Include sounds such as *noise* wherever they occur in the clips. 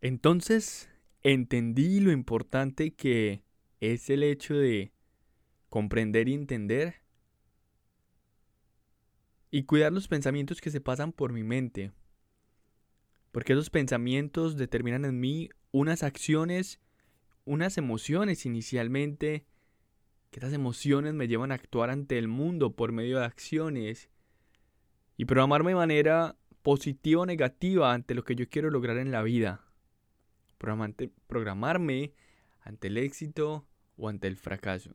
Entonces entendí lo importante que es el hecho de comprender y entender y cuidar los pensamientos que se pasan por mi mente. Porque esos pensamientos determinan en mí unas acciones, unas emociones inicialmente, que esas emociones me llevan a actuar ante el mundo por medio de acciones y programarme de manera positiva o negativa ante lo que yo quiero lograr en la vida programarme ante el éxito o ante el fracaso.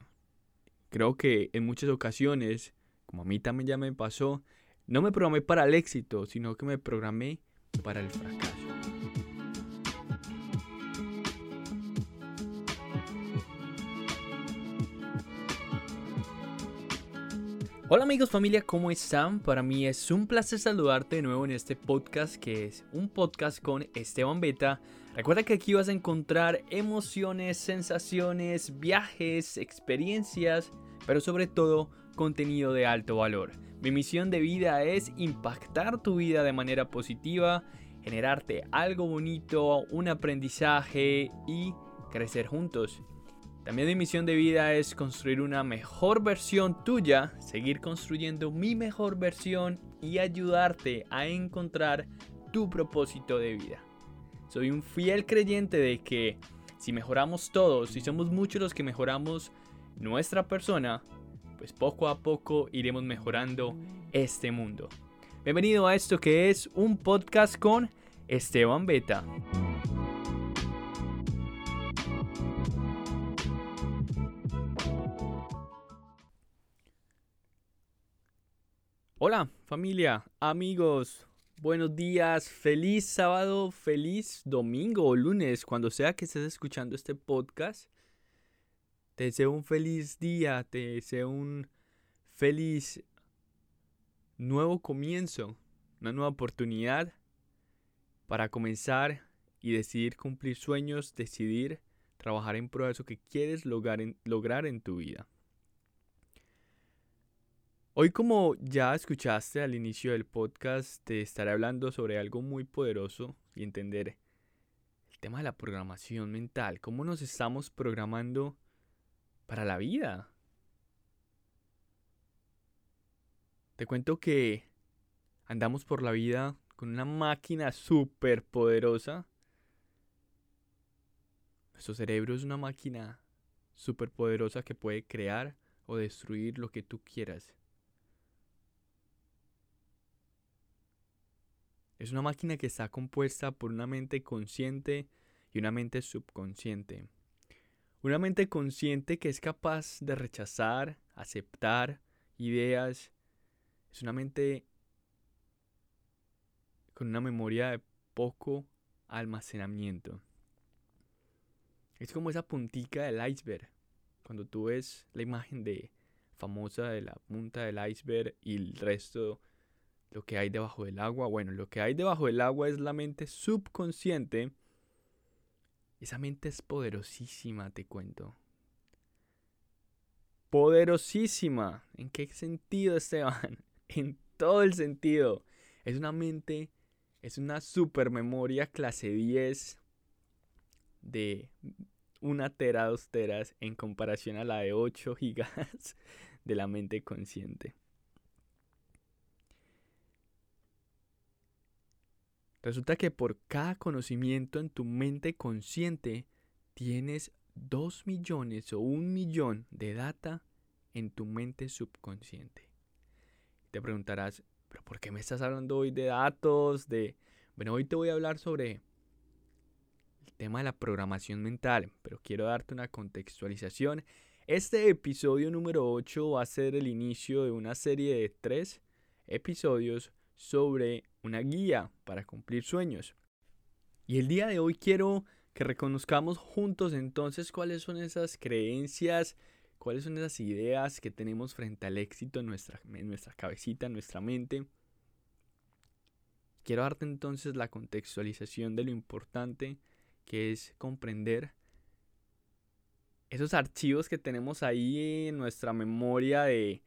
Creo que en muchas ocasiones, como a mí también ya me pasó, no me programé para el éxito, sino que me programé para el fracaso. Hola amigos, familia, ¿cómo están? Para mí es un placer saludarte de nuevo en este podcast que es un podcast con Esteban Beta. Recuerda que aquí vas a encontrar emociones, sensaciones, viajes, experiencias, pero sobre todo contenido de alto valor. Mi misión de vida es impactar tu vida de manera positiva, generarte algo bonito, un aprendizaje y crecer juntos. También mi misión de vida es construir una mejor versión tuya, seguir construyendo mi mejor versión y ayudarte a encontrar tu propósito de vida. Soy un fiel creyente de que si mejoramos todos, si somos muchos los que mejoramos nuestra persona, pues poco a poco iremos mejorando este mundo. Bienvenido a esto que es un podcast con Esteban Beta. Hola familia, amigos, buenos días, feliz sábado, feliz domingo o lunes, cuando sea que estés escuchando este podcast. Te deseo un feliz día, te deseo un feliz nuevo comienzo, una nueva oportunidad para comenzar y decidir cumplir sueños, decidir trabajar en pro de eso que quieres lograr en, lograr en tu vida. Hoy como ya escuchaste al inicio del podcast, te estaré hablando sobre algo muy poderoso y entender el tema de la programación mental, cómo nos estamos programando para la vida. Te cuento que andamos por la vida con una máquina súper poderosa. Nuestro cerebro es una máquina súper poderosa que puede crear o destruir lo que tú quieras. Es una máquina que está compuesta por una mente consciente y una mente subconsciente. Una mente consciente que es capaz de rechazar, aceptar ideas. Es una mente con una memoria de poco almacenamiento. Es como esa puntica del iceberg. Cuando tú ves la imagen de famosa de la punta del iceberg y el resto lo que hay debajo del agua. Bueno, lo que hay debajo del agua es la mente subconsciente. Esa mente es poderosísima, te cuento. Poderosísima. ¿En qué sentido, Esteban? *laughs* En todo el sentido. Es una mente, es una supermemoria clase 10 de una tera, dos teras en comparación a la de 8 gigas *laughs* de la mente consciente. Resulta que por cada conocimiento en tu mente consciente tienes dos millones o un millón de data en tu mente subconsciente. Te preguntarás, ¿pero por qué me estás hablando hoy de datos? De... Bueno, hoy te voy a hablar sobre el tema de la programación mental, pero quiero darte una contextualización. Este episodio número 8 va a ser el inicio de una serie de tres episodios sobre una guía para cumplir sueños. Y el día de hoy quiero que reconozcamos juntos entonces cuáles son esas creencias, cuáles son esas ideas que tenemos frente al éxito en nuestra, en nuestra cabecita, en nuestra mente. Quiero darte entonces la contextualización de lo importante que es comprender esos archivos que tenemos ahí en nuestra memoria de,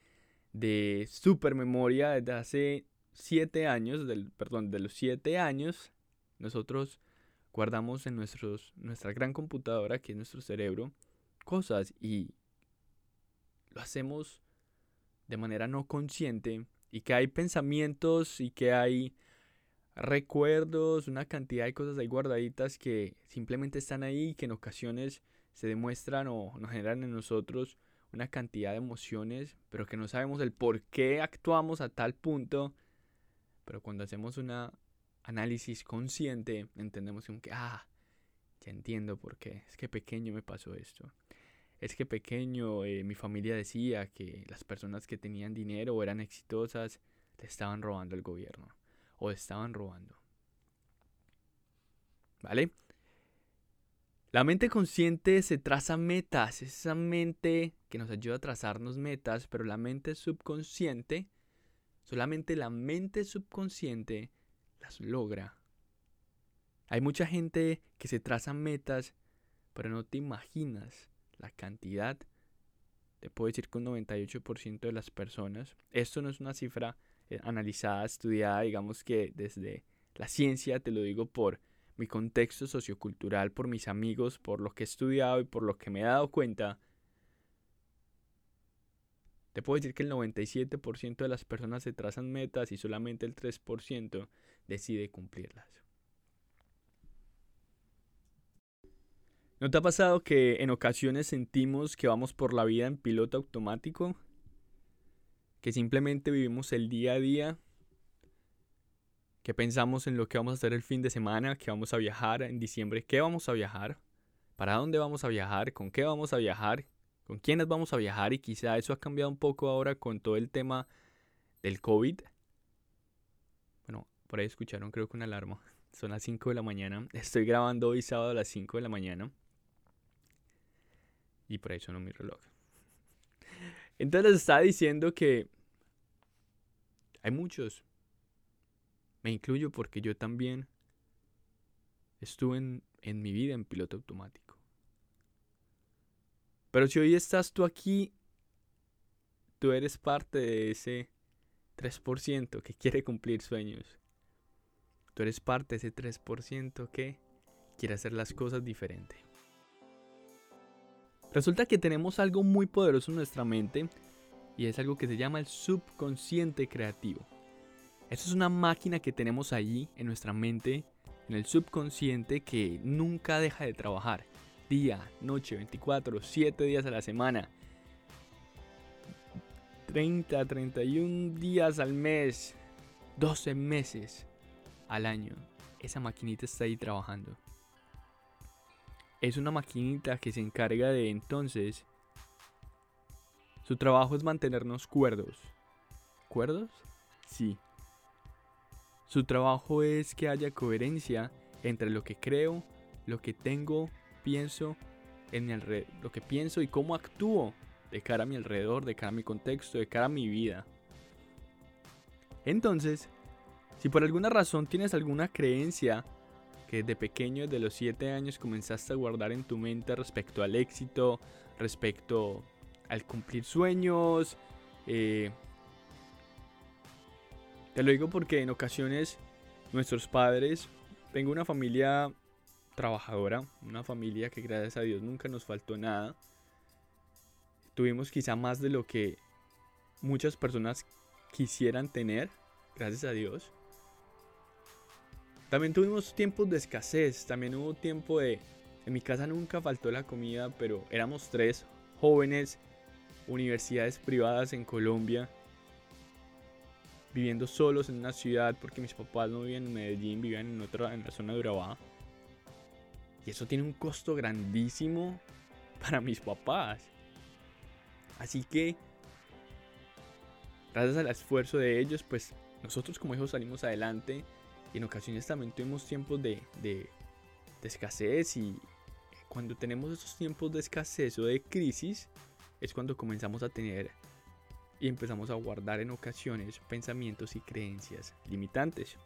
de supermemoria desde hace siete años, del, perdón, de los siete años, nosotros guardamos en nuestros, nuestra gran computadora, que es nuestro cerebro, cosas y lo hacemos de manera no consciente y que hay pensamientos y que hay recuerdos, una cantidad de cosas ahí guardaditas que simplemente están ahí y que en ocasiones se demuestran o nos generan en nosotros una cantidad de emociones, pero que no sabemos el por qué actuamos a tal punto. Pero cuando hacemos un análisis consciente, entendemos que, ah, ya entiendo por qué. Es que pequeño me pasó esto. Es que pequeño eh, mi familia decía que las personas que tenían dinero o eran exitosas le estaban robando al gobierno o estaban robando. ¿Vale? La mente consciente se traza metas, esa mente que nos ayuda a trazarnos metas, pero la mente subconsciente, solamente la mente subconsciente las logra. Hay mucha gente que se traza metas, pero no te imaginas la cantidad. Te puedo decir que un 98% de las personas, esto no es una cifra eh, analizada, estudiada, digamos que desde la ciencia, te lo digo por mi contexto sociocultural, por mis amigos, por lo que he estudiado y por lo que me he dado cuenta, te puedo decir que el 97% de las personas se trazan metas y solamente el 3% decide cumplirlas. ¿No te ha pasado que en ocasiones sentimos que vamos por la vida en piloto automático? que simplemente vivimos el día a día, que pensamos en lo que vamos a hacer el fin de semana, que vamos a viajar en diciembre, qué vamos a viajar, para dónde vamos a viajar, con qué vamos a viajar, con quiénes vamos a viajar y quizá eso ha cambiado un poco ahora con todo el tema del COVID. Bueno, por ahí escucharon creo que una alarma. *laughs* Son las 5 de la mañana. Estoy grabando hoy sábado a las 5 de la mañana. Y por ahí sonó mi reloj. Entonces les estaba diciendo que hay muchos. Me incluyo porque yo también estuve en, en mi vida en piloto automático. Pero si hoy estás tú aquí, tú eres parte de ese 3% que quiere cumplir sueños. Tú eres parte de ese 3% que quiere hacer las cosas diferente. Resulta que tenemos algo muy poderoso en nuestra mente y es algo que se llama el subconsciente creativo. Esa es una máquina que tenemos allí en nuestra mente, en el subconsciente que nunca deja de trabajar. Día, noche, 24, 7 días a la semana. 30, 31 días al mes. 12 meses al año. Esa maquinita está ahí trabajando. Es una maquinita que se encarga de entonces su trabajo es mantenernos cuerdos. ¿Cuerdos? Sí. Su trabajo es que haya coherencia entre lo que creo, lo que tengo, pienso, en mi lo que pienso y cómo actúo de cara a mi alrededor, de cara a mi contexto, de cara a mi vida. Entonces, si por alguna razón tienes alguna creencia que desde pequeño, desde los 7 años, comenzaste a guardar en tu mente respecto al éxito, respecto al cumplir sueños. Eh, te lo digo porque en ocasiones nuestros padres, tengo una familia trabajadora, una familia que gracias a Dios nunca nos faltó nada. Tuvimos quizá más de lo que muchas personas quisieran tener, gracias a Dios. También tuvimos tiempos de escasez, también hubo tiempo de... En mi casa nunca faltó la comida, pero éramos tres jóvenes universidades privadas en Colombia, viviendo solos en una ciudad porque mis papás no vivían en Medellín, vivían en otra, en la zona de Urabá. Y eso tiene un costo grandísimo para mis papás. Así que, gracias al esfuerzo de ellos, pues nosotros como hijos salimos adelante. Y en ocasiones también tuvimos tiempos de, de, de escasez y cuando tenemos esos tiempos de escasez o de crisis, es cuando comenzamos a tener y empezamos a guardar en ocasiones pensamientos y creencias limitantes.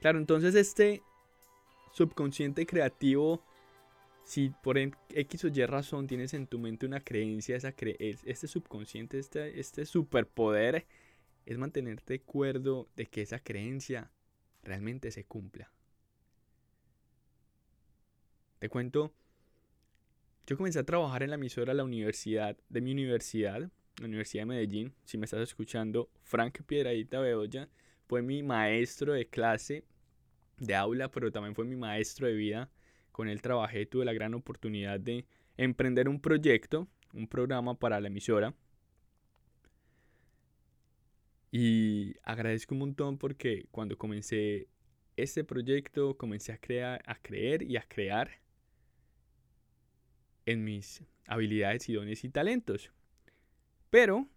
Claro, entonces este subconsciente creativo, si por X o Y razón tienes en tu mente una creencia, esa este subconsciente, este, este superpoder, es mantenerte cuerdo de que esa creencia realmente se cumpla. Te cuento, yo comencé a trabajar en la emisora de la universidad, de mi universidad, la Universidad de Medellín. Si me estás escuchando, Frank Piedradita Bedoya fue mi maestro de clase, de aula, pero también fue mi maestro de vida. Con él trabajé, tuve la gran oportunidad de emprender un proyecto, un programa para la emisora. Y agradezco un montón porque cuando comencé este proyecto comencé a, crear, a creer y a crear en mis habilidades y dones y talentos. Pero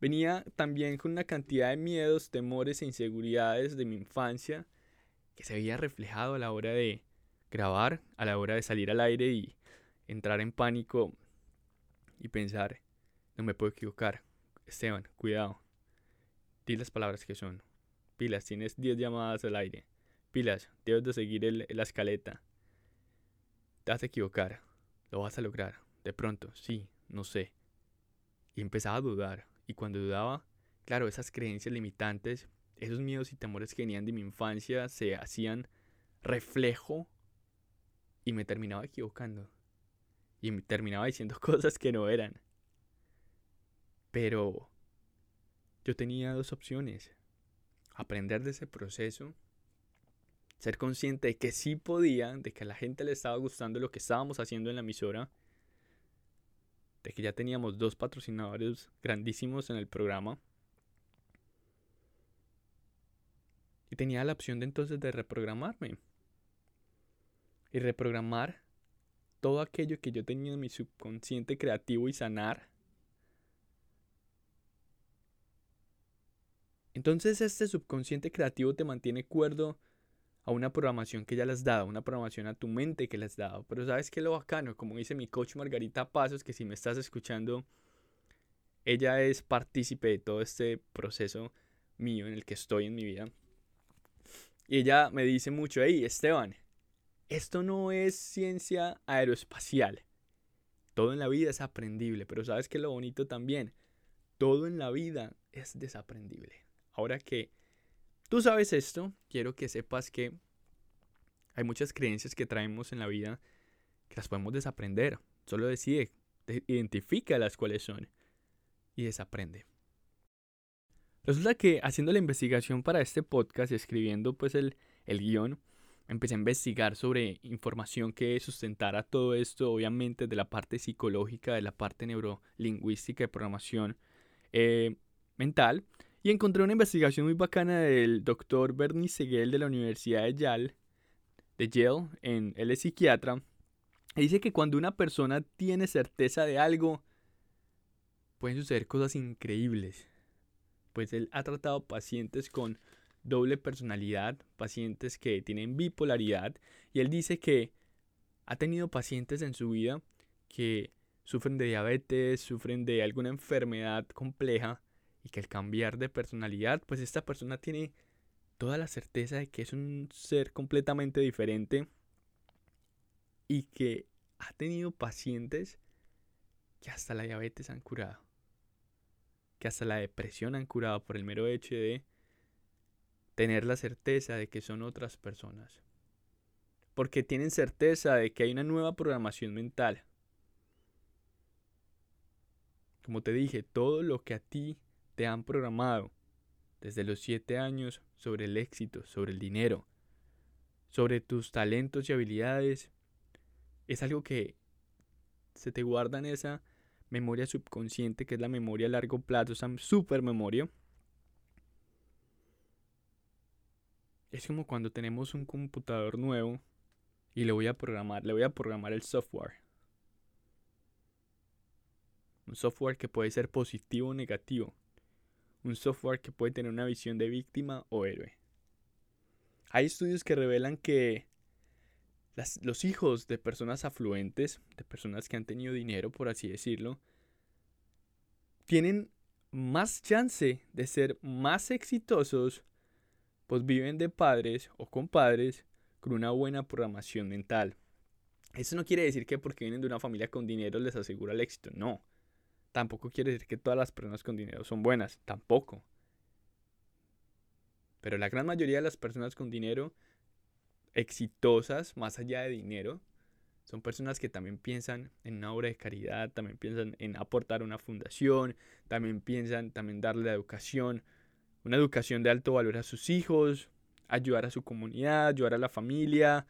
venía también con una cantidad de miedos, temores e inseguridades de mi infancia que se había reflejado a la hora de grabar, a la hora de salir al aire y entrar en pánico y pensar, no me puedo equivocar. Esteban, cuidado. Di las palabras que son. Pilas, tienes 10 llamadas al aire. Pilas, debes de seguir la escaleta. Te vas a equivocar. Lo vas a lograr. De pronto, sí, no sé. Y empezaba a dudar. Y cuando dudaba, claro, esas creencias limitantes, esos miedos y temores que venían de mi infancia se hacían reflejo y me terminaba equivocando. Y me terminaba diciendo *laughs* cosas que no eran. Pero yo tenía dos opciones. Aprender de ese proceso, ser consciente de que sí podía, de que a la gente le estaba gustando lo que estábamos haciendo en la emisora de que ya teníamos dos patrocinadores grandísimos en el programa. Y tenía la opción de entonces de reprogramarme. Y reprogramar todo aquello que yo tenía en mi subconsciente creativo y sanar. Entonces este subconsciente creativo te mantiene cuerdo a una programación que ya le has dado, una programación a tu mente que le has dado. Pero sabes que lo bacano, como dice mi coach Margarita Pasos, que si me estás escuchando, ella es partícipe de todo este proceso mío en el que estoy en mi vida. Y ella me dice mucho, hey Esteban, esto no es ciencia aeroespacial. Todo en la vida es aprendible, pero sabes que lo bonito también, todo en la vida es desaprendible. Ahora que Tú sabes esto, quiero que sepas que hay muchas creencias que traemos en la vida que las podemos desaprender. Solo decide, identifica las cuales son y desaprende. Resulta que haciendo la investigación para este podcast y escribiendo pues el, el guion, empecé a investigar sobre información que sustentara todo esto, obviamente de la parte psicológica, de la parte neurolingüística de programación eh, mental y encontré una investigación muy bacana del doctor Bernie Seguel de la Universidad de Yale, de Yale, en, él es psiquiatra. Dice que cuando una persona tiene certeza de algo, pueden suceder cosas increíbles. Pues él ha tratado pacientes con doble personalidad, pacientes que tienen bipolaridad, y él dice que ha tenido pacientes en su vida que sufren de diabetes, sufren de alguna enfermedad compleja, y que al cambiar de personalidad, pues esta persona tiene toda la certeza de que es un ser completamente diferente y que ha tenido pacientes que hasta la diabetes han curado, que hasta la depresión han curado por el mero hecho de tener la certeza de que son otras personas. Porque tienen certeza de que hay una nueva programación mental. Como te dije, todo lo que a ti te han programado desde los 7 años sobre el éxito, sobre el dinero, sobre tus talentos y habilidades, es algo que se te guarda en esa memoria subconsciente que es la memoria a largo plazo, esa super memoria. Es como cuando tenemos un computador nuevo y le voy a programar, le voy a programar el software. Un software que puede ser positivo o negativo un software que puede tener una visión de víctima o héroe. Hay estudios que revelan que los hijos de personas afluentes, de personas que han tenido dinero, por así decirlo, tienen más chance de ser más exitosos, pues viven de padres o con padres con una buena programación mental. Eso no quiere decir que porque vienen de una familia con dinero les asegura el éxito, no. Tampoco quiere decir que todas las personas con dinero son buenas, tampoco. Pero la gran mayoría de las personas con dinero exitosas, más allá de dinero, Son personas que también piensan en una obra de caridad, también piensan en aportar una fundación, también piensan también darle educación, una educación de alto valor a sus hijos, ayudar a su comunidad, ayudar a la familia.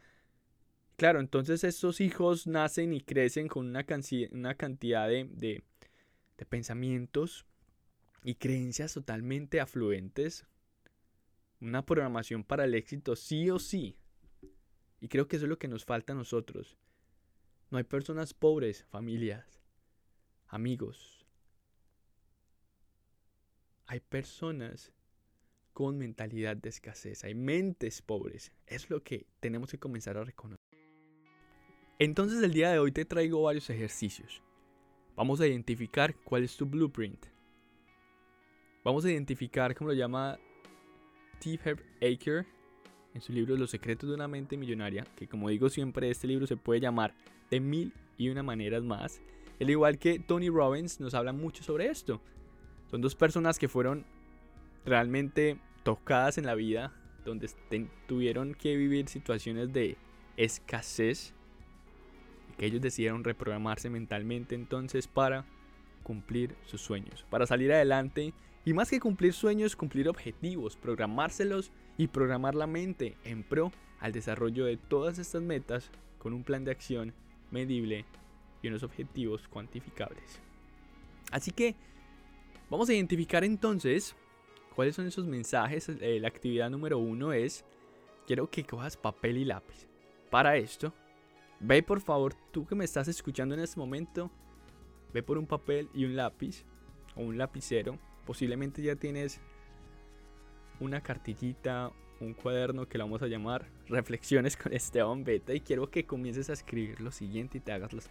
Claro, entonces estos hijos nacen y crecen con una, una cantidad de, de pensamientos y creencias totalmente afluentes. Una programación para el éxito sí o sí. Y creo que eso es lo que nos falta a nosotros. No hay personas pobres, familias, amigos. Hay personas con mentalidad de escasez, hay mentes pobres. Es lo que tenemos que comenzar a reconocer. Entonces el día de hoy te traigo varios ejercicios. Vamos a identificar cuál es tu blueprint. Vamos a identificar, como lo llama T. Herb Aker en su libro Los secretos de una mente millonaria, que como digo siempre, este libro se puede llamar de mil y una maneras más. Al igual que Tony Robbins nos habla mucho sobre esto. Son dos personas que fueron realmente tocadas en la vida, donde tuvieron que vivir situaciones de escasez, y que ellos decidieron reprogramarse mentalmente entonces para cumplir sus sueños, para salir adelante y más que cumplir sueños, cumplir objetivos, programárselos y programar la mente en pro al desarrollo de todas estas metas con un plan de acción medible y unos objetivos cuantificables. Así que vamos a identificar entonces cuáles son esos mensajes. Eh, la actividad número uno es, quiero que cojas papel y lápiz. Para esto, ve por favor, tú que me estás escuchando en este momento, ve por un papel y un lápiz o un lapicero. Posiblemente ya tienes una cartillita, un cuaderno que lo vamos a llamar Reflexiones con Esteban Beta y quiero que comiences a escribir lo siguiente y te hagas las,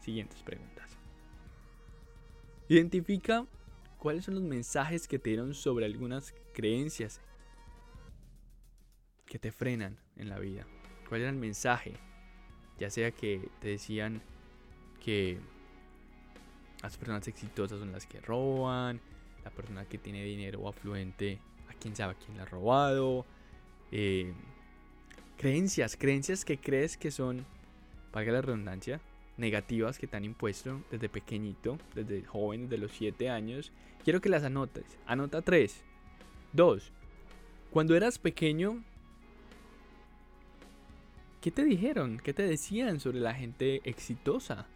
siguientes preguntas. Identifica cuáles son los mensajes que te dieron sobre algunas creencias que te frenan en la vida. ¿Cuál era el mensaje? Ya sea que te decían que las personas exitosas son las que roban, la persona que tiene dinero afluente quién sabe quién la ha robado. Eh, creencias, creencias que crees que son, valga la redundancia, negativas que te han impuesto desde pequeñito, desde joven, desde los 7 años. Quiero que las anotes. Anota 3. 2. Cuando eras pequeño, ¿qué te dijeron? ¿Qué te decían sobre la gente exitosa?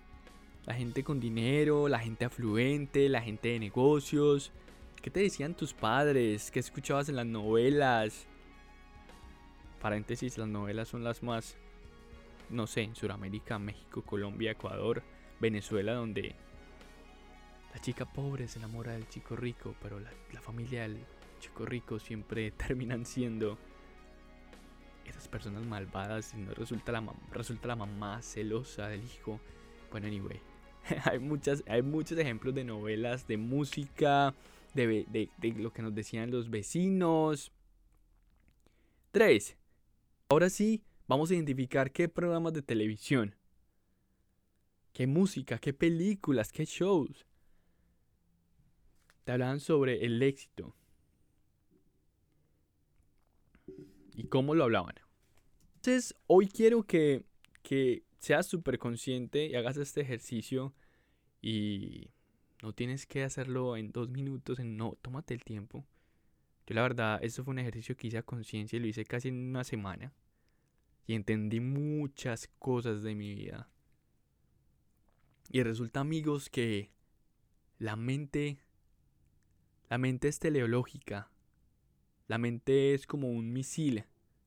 La gente con dinero, la gente afluente, la gente de negocios, ¿Qué te decían tus padres? ¿Qué escuchabas en las novelas? Paréntesis, las novelas son las más, no sé, en Sudamérica, México, Colombia, Ecuador, Venezuela, donde la chica pobre se enamora del chico rico, pero la, familia del chico rico siempre *laughs* terminan siendo esas personas malvadas y no resulta la, resulta la mamá celosa del hijo. Bueno, anyway, *laughs* hay, muchas, hay muchos ejemplos de novelas, de música, de, lo que nos decían los vecinos. 3. Ahora sí, vamos a identificar qué programas de televisión, qué música, qué películas, qué shows te hablaban sobre el éxito. Y cómo lo hablaban. Entonces, hoy quiero que, que seas súper consciente y hagas este ejercicio y no tienes que hacerlo en dos minutos, en no, tómate el tiempo. Yo la verdad, eso fue un ejercicio que hice a conciencia y lo hice casi en una semana. Y entendí muchas cosas de mi vida. Y resulta, amigos, que la mente, la mente es teleológica. La mente es como un misil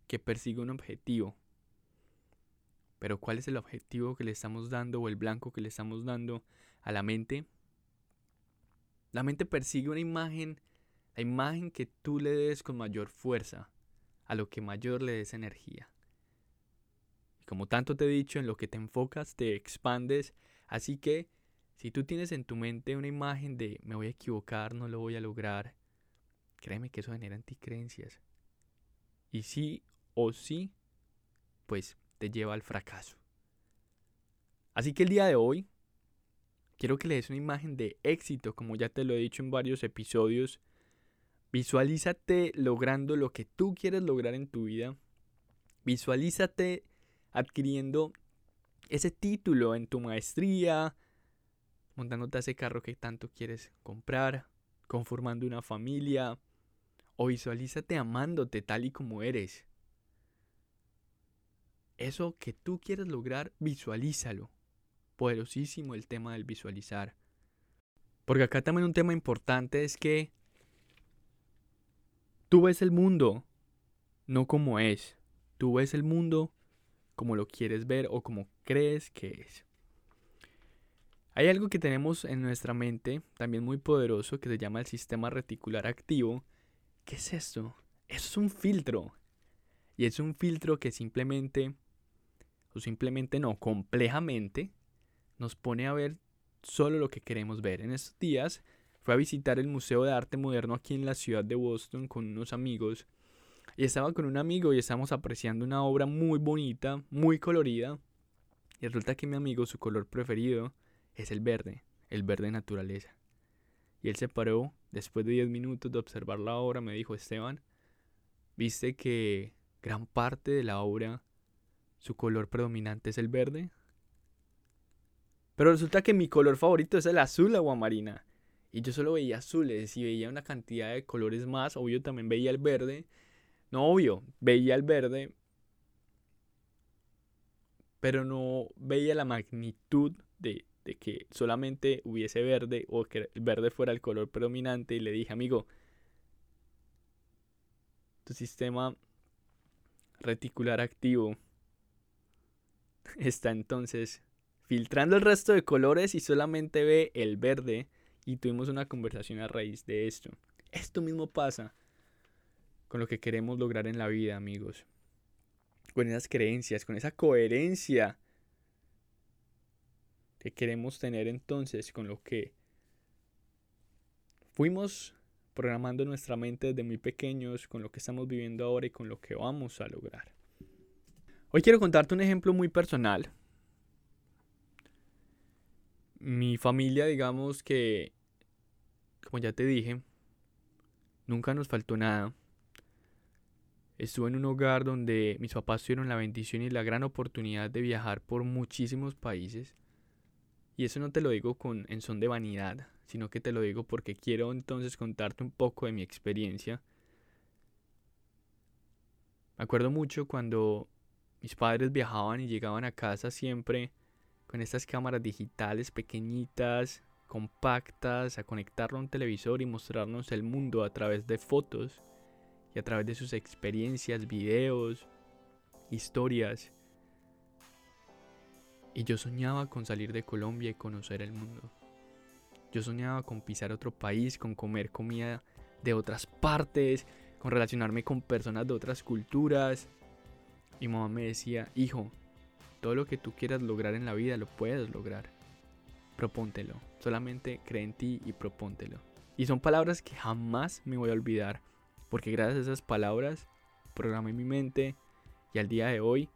que persigue un objetivo. Pero ¿cuál es el objetivo que le estamos dando o el blanco que le estamos dando a la mente? La mente persigue una imagen, la imagen que tú le des con mayor fuerza, a lo que mayor le des energía. Y como tanto te he dicho, en lo que te enfocas te expandes, así que si tú tienes en tu mente una imagen de me voy a equivocar, no lo voy a lograr, créeme que eso genera anticreencias. Y sí o sí, pues te lleva al fracaso. Así que el día de hoy Quiero que le des una imagen de éxito, como ya te lo he dicho en varios episodios. Visualízate logrando lo que tú quieres lograr en tu vida. Visualízate adquiriendo ese título en tu maestría, montándote a ese carro que tanto quieres comprar, conformando una familia, o visualízate amándote tal y como eres. Eso que tú quieres lograr, visualízalo. Poderosísimo el tema del visualizar. Porque acá también un tema importante es que tú ves el mundo no como es. Tú ves el mundo como lo quieres ver o como crees que es. Hay algo que tenemos en nuestra mente, también muy poderoso, que se llama el sistema reticular activo. ¿Qué es esto? Eso es un filtro. Y es un filtro que simplemente, o simplemente no, complejamente, nos pone a ver solo lo que queremos ver. En estos días fue a visitar el Museo de Arte Moderno aquí en la ciudad de Boston con unos amigos. Y estaba con un amigo y estábamos apreciando una obra muy bonita, muy colorida. Y resulta que mi amigo, su color preferido es el verde, el verde naturaleza. Y él se paró, después de 10 minutos de observar la obra, me dijo, Esteban, ¿viste que gran parte de la obra, su color predominante es el verde? Pero resulta que mi color favorito es el azul aguamarina. Y yo solo veía azules y veía una cantidad de colores más. Obvio también veía el verde. No, obvio, veía el verde. Pero no veía la magnitud de, de que solamente hubiese verde o que el verde fuera el color predominante. Y le dije, amigo, tu sistema reticular activo *laughs* está entonces filtrando el resto de colores y solamente ve el verde y tuvimos una conversación a raíz de esto. Esto mismo pasa con lo que queremos lograr en la vida, amigos. Con esas creencias, con esa coherencia que queremos tener entonces con lo que fuimos programando nuestra mente desde muy pequeños, con lo que estamos viviendo ahora y con lo que vamos a lograr. Hoy quiero contarte un ejemplo muy personal mi familia, digamos que, como ya te dije, nunca nos faltó nada. Estuve en un hogar donde mis papás tuvieron la bendición y la gran oportunidad de viajar por muchísimos países. Y eso no te lo digo con, en son de vanidad, sino que te lo digo porque quiero entonces contarte un poco de mi experiencia. Me acuerdo mucho cuando mis padres viajaban y llegaban a casa siempre con estas cámaras digitales pequeñitas, compactas, a conectarlo a un televisor y mostrarnos el mundo a través de fotos y a través de sus experiencias, videos, historias. Y yo soñaba con salir de Colombia y conocer el mundo. Yo soñaba con pisar otro país, con comer comida de otras partes, con relacionarme con personas de otras culturas. Y mamá me decía, hijo, todo lo que tú quieras lograr en la vida lo puedes lograr. Propóntelo. Solamente cree en ti y propóntelo. Y son palabras que jamás me voy a olvidar. Porque gracias a esas palabras programé mi mente y al día de hoy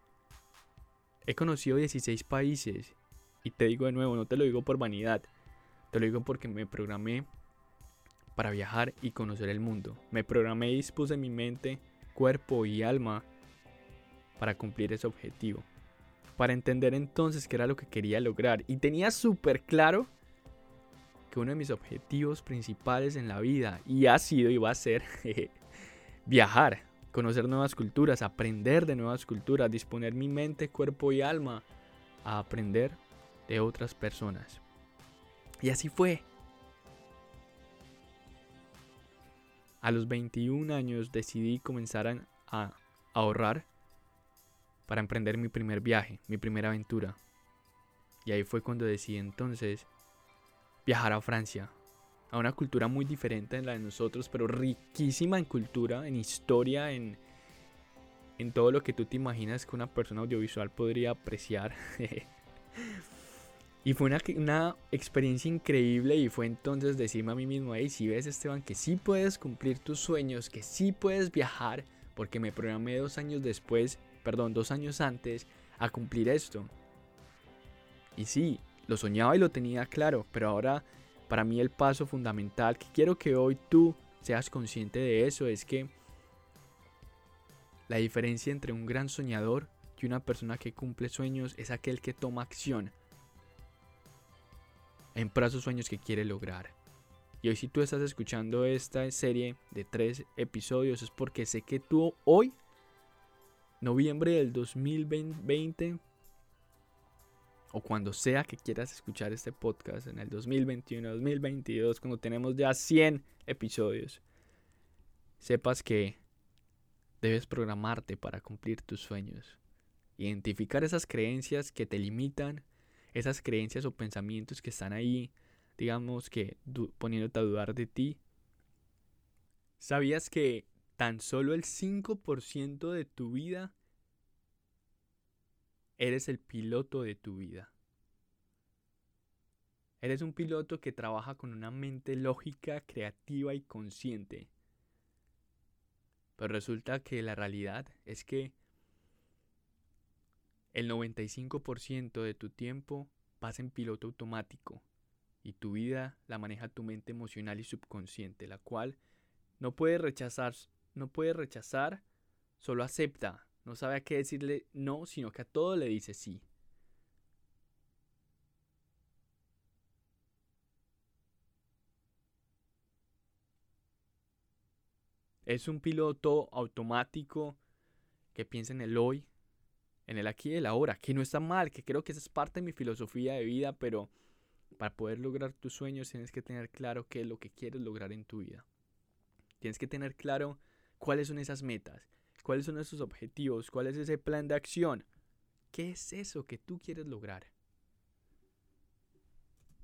he conocido 16 países. Y te digo de nuevo, no te lo digo por vanidad. Te lo digo porque me programé para viajar y conocer el mundo. Me programé y dispuse mi mente, cuerpo y alma para cumplir ese objetivo para entender entonces qué era lo que quería lograr. Y tenía súper claro que uno de mis objetivos principales en la vida, y ha sido y va a ser, *laughs* viajar, conocer nuevas culturas, aprender de nuevas culturas, disponer mi mente, cuerpo y alma a aprender de otras personas. Y así fue. A los 21 años decidí comenzar a ahorrar para emprender mi primer viaje, mi primera aventura. Y ahí fue cuando decidí entonces viajar a Francia, a una cultura muy diferente de la de nosotros, pero riquísima en cultura, en historia, en, en todo lo que tú te imaginas que una persona audiovisual podría apreciar. *laughs* y fue una, una, experiencia increíble y fue entonces decirme a mí mismo, hey, si ves Esteban, que sí puedes cumplir tus sueños, que sí puedes viajar, porque me programé dos años después perdón, dos años antes a cumplir esto. Y sí, lo soñaba y lo tenía claro, pero ahora para mí el paso fundamental que quiero que hoy tú seas consciente de eso es que la diferencia entre un gran soñador que una persona que cumple sueños es aquel que toma acción en sus sueños que quiere lograr. Y hoy si tú estás escuchando esta serie de tres episodios es porque sé que tú hoy, noviembre del 2020, o cuando sea que quieras escuchar este podcast en el 2021, 2022, cuando tenemos ya 100 episodios, sepas que debes programarte para cumplir tus sueños. Identificar esas creencias que te limitan, esas creencias o pensamientos que están ahí, digamos que poniéndote a dudar de ti. ¿Sabías que tan solo el 5% de tu vida Eres el piloto de tu vida. Eres un piloto que trabaja con una mente lógica, creativa y consciente. Pero resulta que la realidad es que el 95% de tu tiempo pasa en piloto automático y tu vida la maneja tu mente emocional y subconsciente, la cual no puede rechazar, no puede rechazar, solo acepta no sabe a qué decirle no, sino que a todo le dice sí. Es un piloto automático que piensa en el hoy, en el aquí y el ahora, que no está mal, que creo que esa es parte de mi filosofía de vida, pero para poder lograr tus sueños tienes que tener claro qué es lo que quieres lograr en tu vida. Tienes que tener claro cuáles son esas metas, ¿Cuáles son esos objetivos? ¿Cuál es ese plan de acción? ¿Qué es eso que tú quieres lograr?